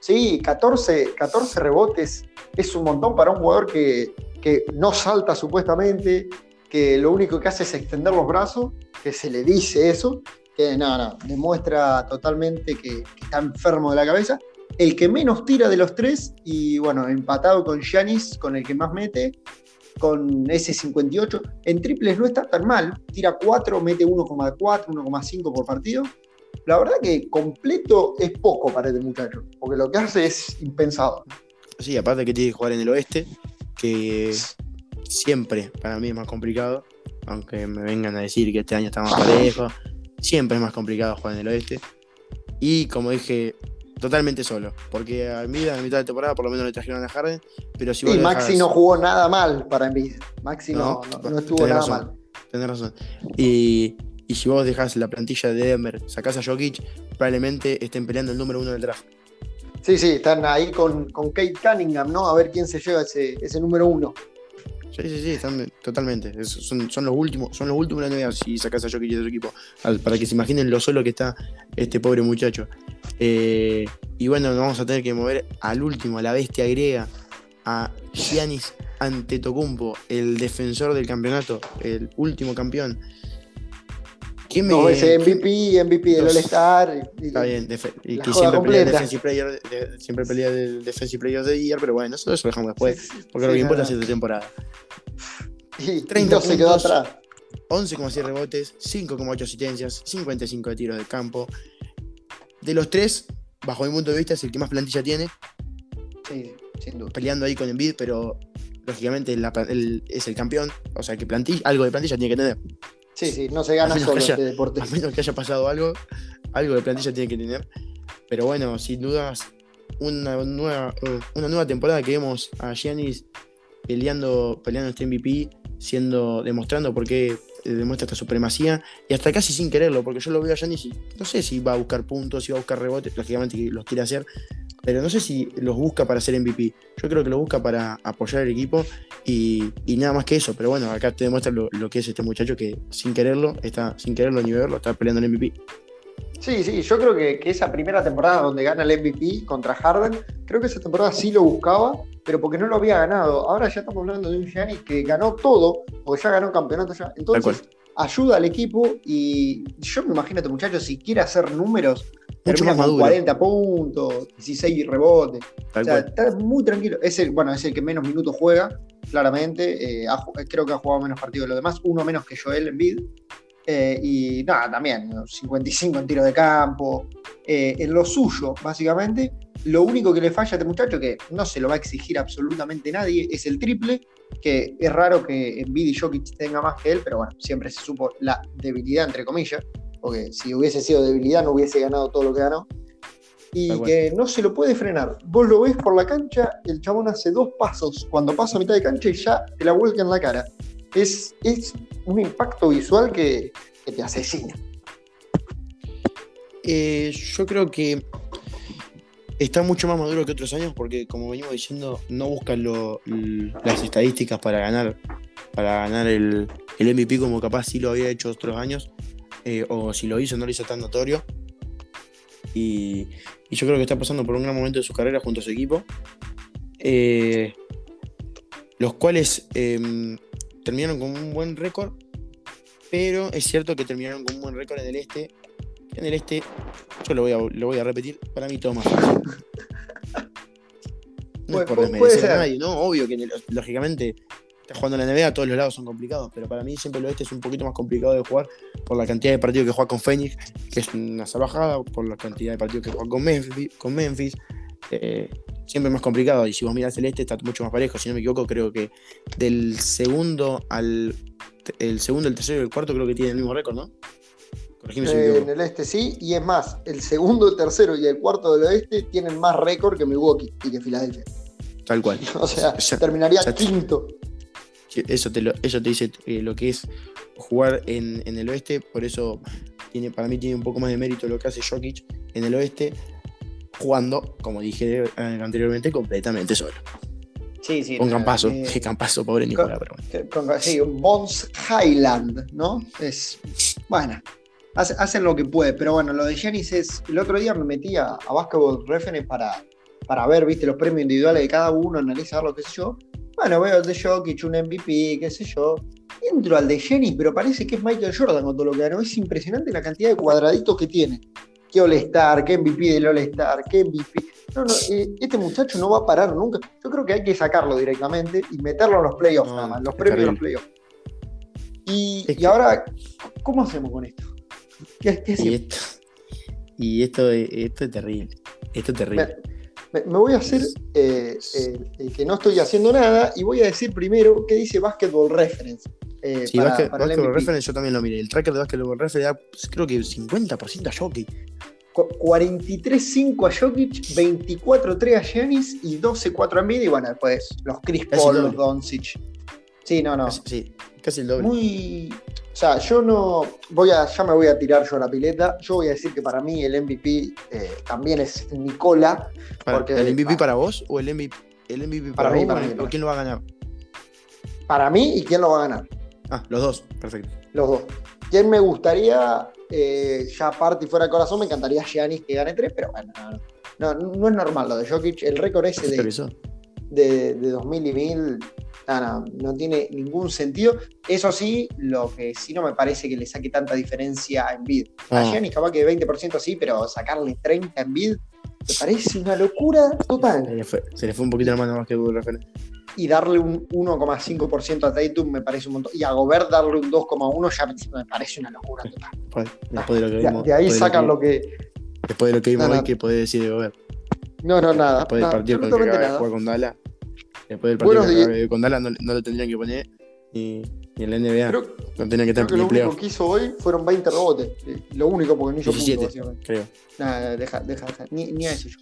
Sí, 14, 14 rebotes es un montón para un jugador que, que no salta supuestamente, que lo único que hace es extender los brazos, que se le dice eso, que no, no, demuestra totalmente que, está enfermo de la cabeza. El que menos tira de los tres, y bueno, empatado con Giannis, con el que más mete, con ese 58. En triples no está tan mal, tira 4, mete 1,4, 1,5 por partido. La verdad que completo es poco para este muchacho, porque lo que hace es impensado. Sí, aparte que tiene que jugar en el oeste, que siempre para mí es más complicado, aunque me vengan a decir que este año está más parejo, siempre es más complicado jugar en el oeste. Y como dije, totalmente solo. Porque a Embiid en mitad de temporada por lo menos le trajeron a Harden. Pero si sí, Maxi no jugó nada mal para Embiid. Maxi no, no, estuvo nada mal. Tenés razón. Y, y, si vos dejás la plantilla de Denver, sacás a Jokic, probablemente estén peleando el número uno del draft. Sí, sí, están ahí con, con Kate Cunningham, ¿no? A ver quién se lleva ese, ese número uno. Sí, sí, sí, están totalmente. son, son, los últimos, son los últimos de la NBA si sacas a Jokic de tu equipo. Para que se imaginen lo solo que está este pobre muchacho. Eh, y bueno, nos vamos a tener que mover al último, a la bestia griega, a Giannis Antetokounmpo, el defensor del campeonato, el último campeón. ¿Quién me... No, ese MVP, MVP del All-Star. Está bien, y que siempre pelea, defensive player, siempre pelea del Defensive Player de Year, pero bueno, eso, lo dejamos después, porque lo que importa es esta temporada. Y 30 puntos, se quedó atrás. 11,6 rebotes, 5,8 asistencias, 55 de tiros de campo. De los tres, bajo mi punto de vista, es el que más plantilla tiene. Sí, sin duda. Peleando ahí con Envid, pero lógicamente es el campeón. O sea que plantilla, algo de plantilla tiene que tener. Sí, sí, no se gana solo este deporte. A menos que haya pasado algo, algo de plantilla tiene que tener. Pero bueno, sin dudas, una nueva, una nueva temporada que vemos a Giannis peleando, peleando este MVP, siendo, demostrando por qué eh, demuestra esta supremacía y hasta casi sin quererlo, porque yo lo veo a Giannis y no sé si va a buscar puntos, si va a buscar rebotes, lógicamente los quiere hacer, pero no sé si los busca para ser MVP. Yo creo que lo busca para apoyar al equipo y, nada más que eso. Pero bueno, acá te demuestra lo, que es este muchacho que sin quererlo, está, sin quererlo ni verlo, está peleando el MVP. Sí, sí, yo creo que, esa primera temporada donde gana el MVP contra Harden, creo que esa temporada sí lo buscaba, pero porque no lo había ganado. Ahora ya estamos hablando de un Giannis que ganó todo, porque ya ganó campeonato ya. Entonces, ayuda al equipo y yo me imagino a este muchacho si quiere hacer números, mucho más maduro. 40 puntos, 16 rebotes. o sea, está muy tranquilo. Es el, bueno, es el que menos minutos juega, claramente. Eh, creo que ha jugado menos partidos de los demás, uno menos que Joel Embiid. Eh, y nada, también, 55 en tiro de campo. Eh, en lo suyo, básicamente. Lo único que le falla a este muchacho, que no se lo va a exigir absolutamente nadie, es el triple, que es raro que Embiid y Jokic tenga más que él, pero bueno, siempre se supo la debilidad, entre comillas porque si hubiese sido debilidad no hubiese ganado todo lo que ganó. Y que no se lo puede frenar. Vos lo ves por la cancha, el chabón hace dos pasos cuando pasa a mitad de cancha y ya te la vuelca en la cara. Es, es un impacto visual que, te asesina. Eh, yo creo que está mucho más maduro que otros años porque, como venimos diciendo, no busca las estadísticas para ganar, para ganar el, el MVP como capaz sí lo había hecho otros años. Eh, o si lo hizo no lo hizo tan notorio. Y, y yo creo que está pasando por un gran momento de su carrera junto a su equipo. Eh, los cuales em, terminaron con un buen récord, pero es cierto que terminaron con un buen récord en el este. En el este, yo lo voy a, lo voy a repetir, para mí todo más fácil. No es por desmerecer ser. a nadie, ¿no? Obvio que el- lógicamente estás jugando en la NBA, todos los lados son complicados, pero para mí siempre el oeste es un poquito más complicado de jugar por la cantidad de partidos que juega con Phoenix, que es una salvajada, por la cantidad de partidos que juega con Memphis. Con Memphis eh, siempre más complicado, y si vos mirás el este está mucho más parejo, si no me equivoco, creo que del segundo al el segundo, el tercero y el cuarto creo que tienen el mismo récord, ¿no? Corregime si me en el este sí, y es más, el segundo, el tercero y el cuarto del oeste tienen más récord que Milwaukee y que Filadelfia. Tal cual. O sea, Ya- terminaría ya- quinto. Eso te, lo, eso te dice eh, lo que es jugar en, en el oeste, por eso tiene, para mí tiene un poco más de mérito lo que hace Jokic en el oeste, jugando, como dije eh, anteriormente, completamente solo. Sí, sí. Con nada, Campazo, eh, qué Campazo, pobre Nicolás, que- con- sí, un Bones Highland, ¿no? Es. Bueno, hace- hacen lo que puede, pero bueno, lo de Giannis es. El otro día me metí a, a Basketball Reference para, para ver, viste, los premios individuales de cada uno, analizar lo que sé yo. Bueno, veo el de Jokic, un MVP, qué sé yo. Entro al de Giannis, pero parece que es Michael Jordan con todo lo que ganó. Es impresionante la cantidad de cuadraditos que tiene. Qué All-Star, qué MVP del All-Star, qué MVP. No, no, eh, este muchacho no va a parar nunca. Yo creo que hay que sacarlo directamente y meterlo en los playoffs, No, nada más, los premios de los playoffs. Y, y ahora, ¿cómo hacemos con esto? ¿Qué, qué Y esto, y esto, es- esto es terrible. Esto es terrible. Me, me voy a hacer eh, eh, que no estoy haciendo nada y voy a decir primero qué dice Basketball Reference. eh, Sí, para, Basket- para Basketball. Reference yo también lo miré. El tracker de Basketball Reference da pues, creo que 50% a Jokic. Cu- 43-5 a Jokic, 24-3 a Giannis y 12-4 a Embiid y bueno, después los Chris Paul, los Doncic. Sí, no, no. Casi- sí, casi el doble. Muy. O sea, yo no. Voy a, ya me voy a tirar yo a la pileta. Yo voy a decir que para mí el MVP eh, también es Nicola. Porque- ¿El MVP ah. para vos o el MVP, el MVP Para para, mí, vos para mí, para o quién lo va a ganar? Para mí, ¿y quién lo va a ganar? Ah, los dos, perfecto. Los dos. ¿Quién me gustaría? eh, ya aparte y fuera de corazón, me encantaría Giannis que gane tres, pero bueno, no, no, no es normal lo de Jokic. El récord ese de, de, de 2000 y 1000 no, no, no tiene ningún sentido. Eso sí, lo que sí no me parece que le saque tanta diferencia a. A Ah. Giannis capaz que 20% sí, pero sacarle 30 a Embiid me parece una locura Se total. le fue, se le fue un poquito la mano a Basketball Reference. Y darle un 1,5% a Tatum me parece un montón. Y a Gobert darle un 2,1 ya me, parece una locura total. Después, después de lo que vimos. de ahí sacan lo que... que, después de lo que vimos No, hoy, que podés decir de Gobert. No, no, nada. Después del nada, partido con el que absolutamente acaba de nada. jugar con Dallas. Después del partido que acaba de- con Dallas no, no lo tendrían que poner ni, ni en la NBA. Creo, no tenían que creo estar que ni lo único que hizo hoy fueron 20 rebotes. Eh, Lo único porque no hizo 17, puntos, básicamente. creo. Nada, deja, deja, deja. Ni, ni a eso yo.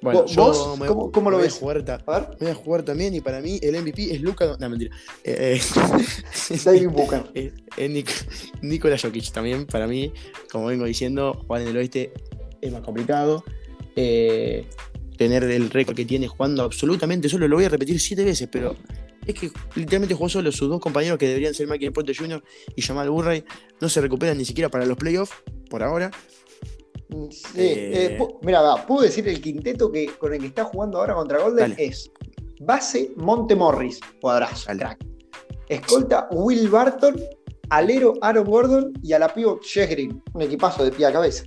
Bueno, ¿Vos- yo me, cómo- cómo lo me voy ves? A jugar, A ver, me voy a jugar también y para mí el MVP es Luca. No, mentira. Eh, eh, David Booker. es, es Nic- Nikola Jokic también. Para mí, como vengo diciendo, jugar en el oeste es más complicado. Eh, tener el récord que tiene jugando absolutamente solo, lo voy a repetir siete veces, pero es que literalmente jugó solo. Sus dos compañeros que deberían ser Michael Porter Jr. y Jamal Murray no se recuperan ni siquiera para los playoffs por ahora. Sí, Eh, eh, mira, va, puedo decir el quinteto que, con el que está jugando ahora contra Golden Dale. es base Monte Morris, cuadrazo, crack. Escolta Will Barton, alero Aaron Gordon y a la pivot Green. Un equipazo de pie a cabeza.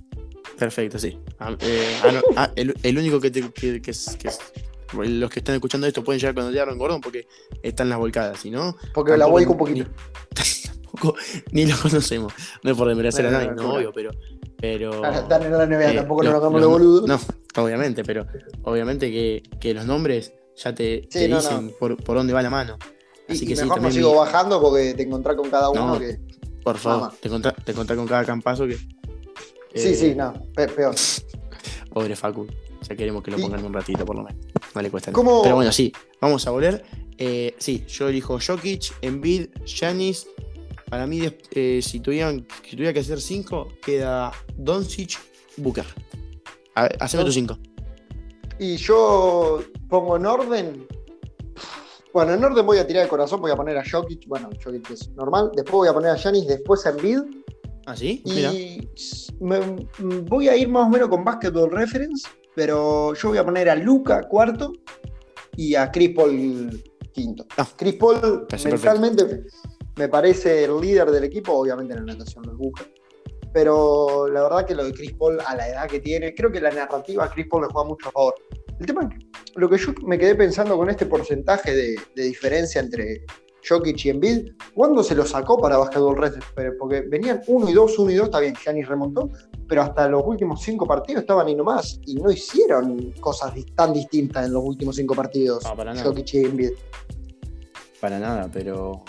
Perfecto, sí. Ah, eh, ah, no, ah, el, el único que, te- que- que es- que es- Los que están escuchando esto pueden llegar cuando Aaron Gordon porque están las volcadas, si no, Porque la vuelco un ni- poquito. tampoco ni lo conocemos. No es por desmerecer a No, no, nadie, no, no, no. obvio, pero. pero Están en la NBA, eh, tampoco nos hagamos los- los boludos. No, obviamente, pero obviamente que, que los nombres ya te, Sí, te no, dicen Por, por dónde va la mano. Así y que sí, mejor no también sigo mi- bajando porque te encontrás con cada uno No, que. por favor, encontrás te encontrás con cada campazo que. Sí, eh, sí, no, pe- peor. Pobre Facu. Ya queremos que lo Y- pongan un ratito, por lo menos. No le cuesta nada. ¿Cómo- Pero bueno, sí, vamos a volver. Eh, sí, yo elijo Jokic, Embiid, Giannis. Para mí, eh, si, tuvieran, si tuviera que hacer cinco, queda Doncic, Booker. A- Haceme tus cinco. Y yo pongo en orden. Bueno, en orden voy a tirar el corazón, voy a poner a Jokic. Bueno, Jokic es normal. Después voy a poner a Giannis, después a Embiid. ¿Ah, sí? Y me- voy a ir más o menos con Basketball Reference, pero yo voy a poner a Luca cuarto y a Chris Paul quinto. Ah, Chris Paul mentalmente me parece el líder del equipo, obviamente en la natación lo busca. Pero la verdad que lo de Chris Paul a la edad que tiene, creo que la narrativa a Chris Paul le juega mucho a favor. El tema es que lo que yo me quedé pensando con este porcentaje de, de diferencia entre Jokic y Embiid, ¿cuándo se lo sacó para Basketball Reference? Porque venían 1 y 2, 1 y 2, está bien, Giannis remontó, pero hasta los últimos 5 partidos estaban ahí nomás y no hicieron cosas tan distintas en los últimos 5 partidos No, para nada. Jokic y Embiid. Para nada, pero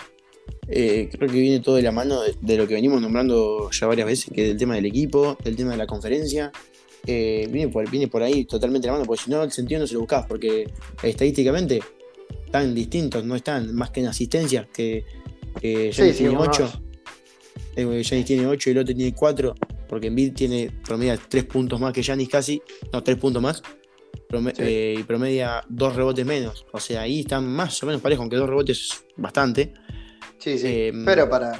eh, creo que viene todo de la mano de, de lo que venimos nombrando ya varias veces, que es del tema del equipo, del tema de la conferencia. eh, viene, por, viene por ahí totalmente de la mano, porque si no, el sentido no se lo buscás, porque estadísticamente tan distintos, no están más que en asistencia, que Sí, Giannis sí, tiene uno 8, es. eh, Giannis tiene 8 y el otro tiene 4, porque Embiid tiene promedia 3 puntos más que Giannis casi, no, 3 puntos más, prome- Sí. eh, y promedia 2 rebotes menos. O sea, ahí están más o menos parejos, aunque 2 rebotes es bastante. Sí, sí. Eh, pero para.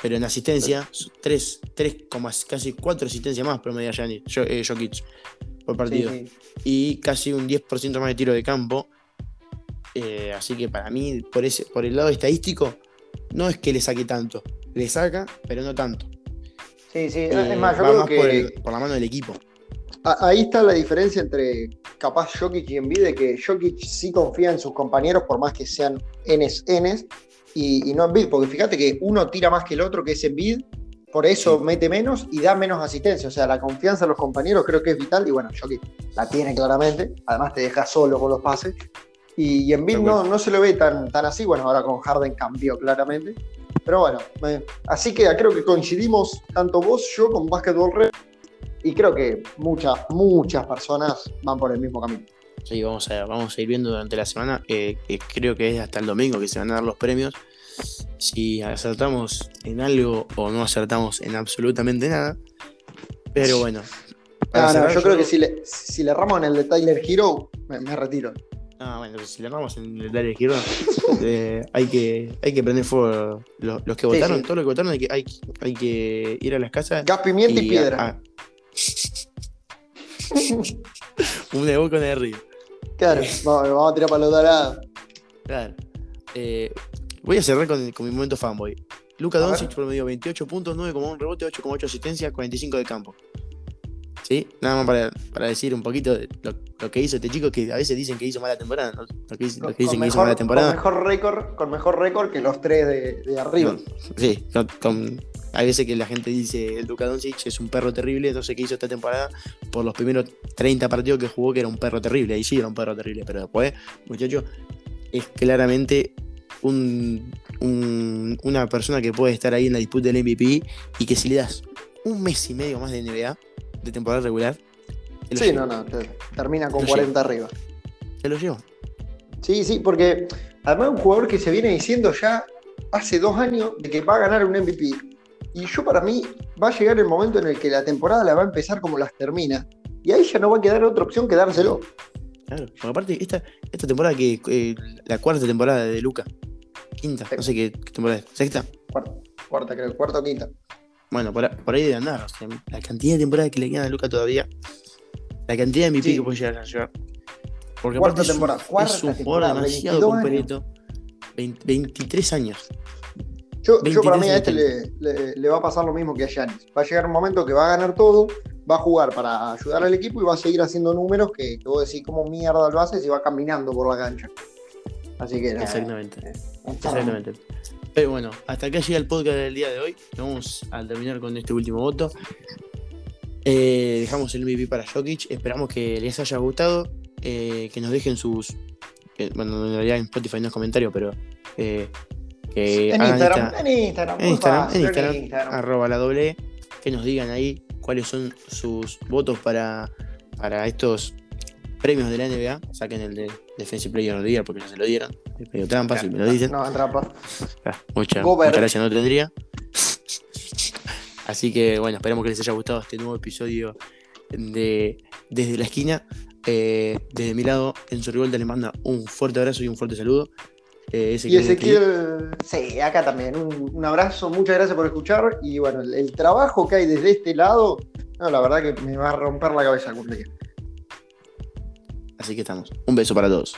Pero en asistencia, 3, 3, casi 4 asistencias más promedia Jo- eh, Jokic por partido. sí, sí. Y casi un 10% más de tiro de campo. Eh, así que para mí, por, ese, por el lado estadístico, no es que le saque tanto. Le saca, pero no tanto. Sí, sí. Eh, es más, yo va creo más que por, el- por la mano del equipo. ahí está la diferencia entre capaz Jokic y Embiid, de que Jokic sí confía en sus compañeros por más que sean Ns, Ns, y, y no Embiid, porque fíjate que uno tira más que el otro, que es Embiid, por eso Sí. mete menos y da menos asistencia. O sea, la confianza en los compañeros creo que es vital, y bueno, Jokic la tiene claramente, además te deja solo con los pases. Y, y Embiid no, no se lo ve tan, tan así, bueno, ahora con Harden cambió claramente. Pero bueno, así que creo que coincidimos tanto vos, yo con Basketball Red, y creo que muchas, muchas personas van por el mismo camino. Sí, vamos a, vamos a ir viendo durante la semana. eh, creo que es hasta el domingo que se van a dar los premios. Si acertamos en algo o no acertamos en absolutamente nada. Pero bueno. para no, cerrar, yo creo que si le, si le erramos en el de Tyler Hero, me, me retiro. Ah, bueno, si le damos en el Dale Giro, eh, hay, que, hay que prender fuego. Los, los que Sí, votaron, sí. todos los que votaron, hay que, hay, hay que ir a las casas. Gas, pimienta y, y piedra. a- a- un de boca, una de río. Claro, vamos, vamos a tirar para los dos lados. Claro. Eh, voy a cerrar con, con mi momento fanboy. Luka A ver. Doncic promedio 28 puntos, 9,1 rebote, 8,8 asistencia, 45 de campo. ¿Sí? Nada más para, para decir un poquito de lo, lo que hizo este chico, que a veces dicen que hizo mala temporada. ¿no? Lo que dicen, lo que dicen Con que hizo mejor, mala con temporada. mejor récord, con mejor récord que los tres de, de arriba. No, sí, con- con- hay veces que la gente dice el Luka Doncic es un perro terrible, entonces ¿qué hizo esta temporada? Por los primeros 30 partidos que jugó que era un perro terrible, ahí sí era un perro terrible, pero después, muchacho, es claramente un, un- una persona que puede estar ahí en la disputa del MVP y que si le das un mes y medio más de NBA, de temporada regular, Sí, no, no, te- termina con Lo 40 arriba. te lo lleva. Sí, sí, porque además es un jugador que se viene diciendo ya hace dos años de que va a ganar un MVP. Y yo para mí va a llegar el momento en el que la temporada la va a empezar como las termina. Y ahí ya no va a quedar otra opción que dárselo. Claro, porque aparte, esta, esta temporada que eh, la cuarta temporada de Luca, quinta, no sé qué, qué temporada es, sexta. Cuarta, cuarta creo, cuarta o quinta. Bueno, por, por ahí debe andar. o sea, la cantidad de temporadas que le quedan a Luca todavía. La cantidad de MVP Sí. que puede llegar a llevar. Porque Cuarta un- temporada, es un, jugador demasiado 22 años. completo. 20 23 años. Yo, yo para 23 mí a este le, le- le va a pasar lo mismo que a Giannis. Va a llegar un momento que va a ganar todo, va a jugar para ayudar al equipo y va a seguir haciendo números que, que vos decís cómo mierda lo hace si va caminando por la cancha. Así que nada, Exactamente. eh, Exactamente. Pero bueno, hasta acá llega el podcast del día de hoy. Vamos a terminar con este último voto. Eh, dejamos el MVP para Jokic. Esperamos que les haya gustado. eh, que nos dejen sus. eh, bueno, en realidad en Spotify no es comentario, pero. eh, que En Instagram, esta- en Instagram, en Instagram, en Instagram, Instagram. arroba la doble que nos digan ahí cuáles son sus votos para, para estos premios de la NBA. Saquen el de Defensive Player of the Year porque no se lo dieron. Es medio trampa, si me lo dicen. No, en trampa. Ah, mucha, Gobert. mucha gracia no tendría. Así que bueno, esperamos que les haya gustado este nuevo episodio de Desde la Esquina. Eh, desde mi lado, Enzo Rivolta les manda un fuerte abrazo y un fuerte saludo. Eh, Y Ezequiel Ezequiel, sí, acá también. Un, un abrazo, muchas gracias por escuchar. Y bueno, el, el trabajo que hay desde este lado, no, la verdad que me va a romper la cabeza algún día. Así que estamos. Un beso para todos.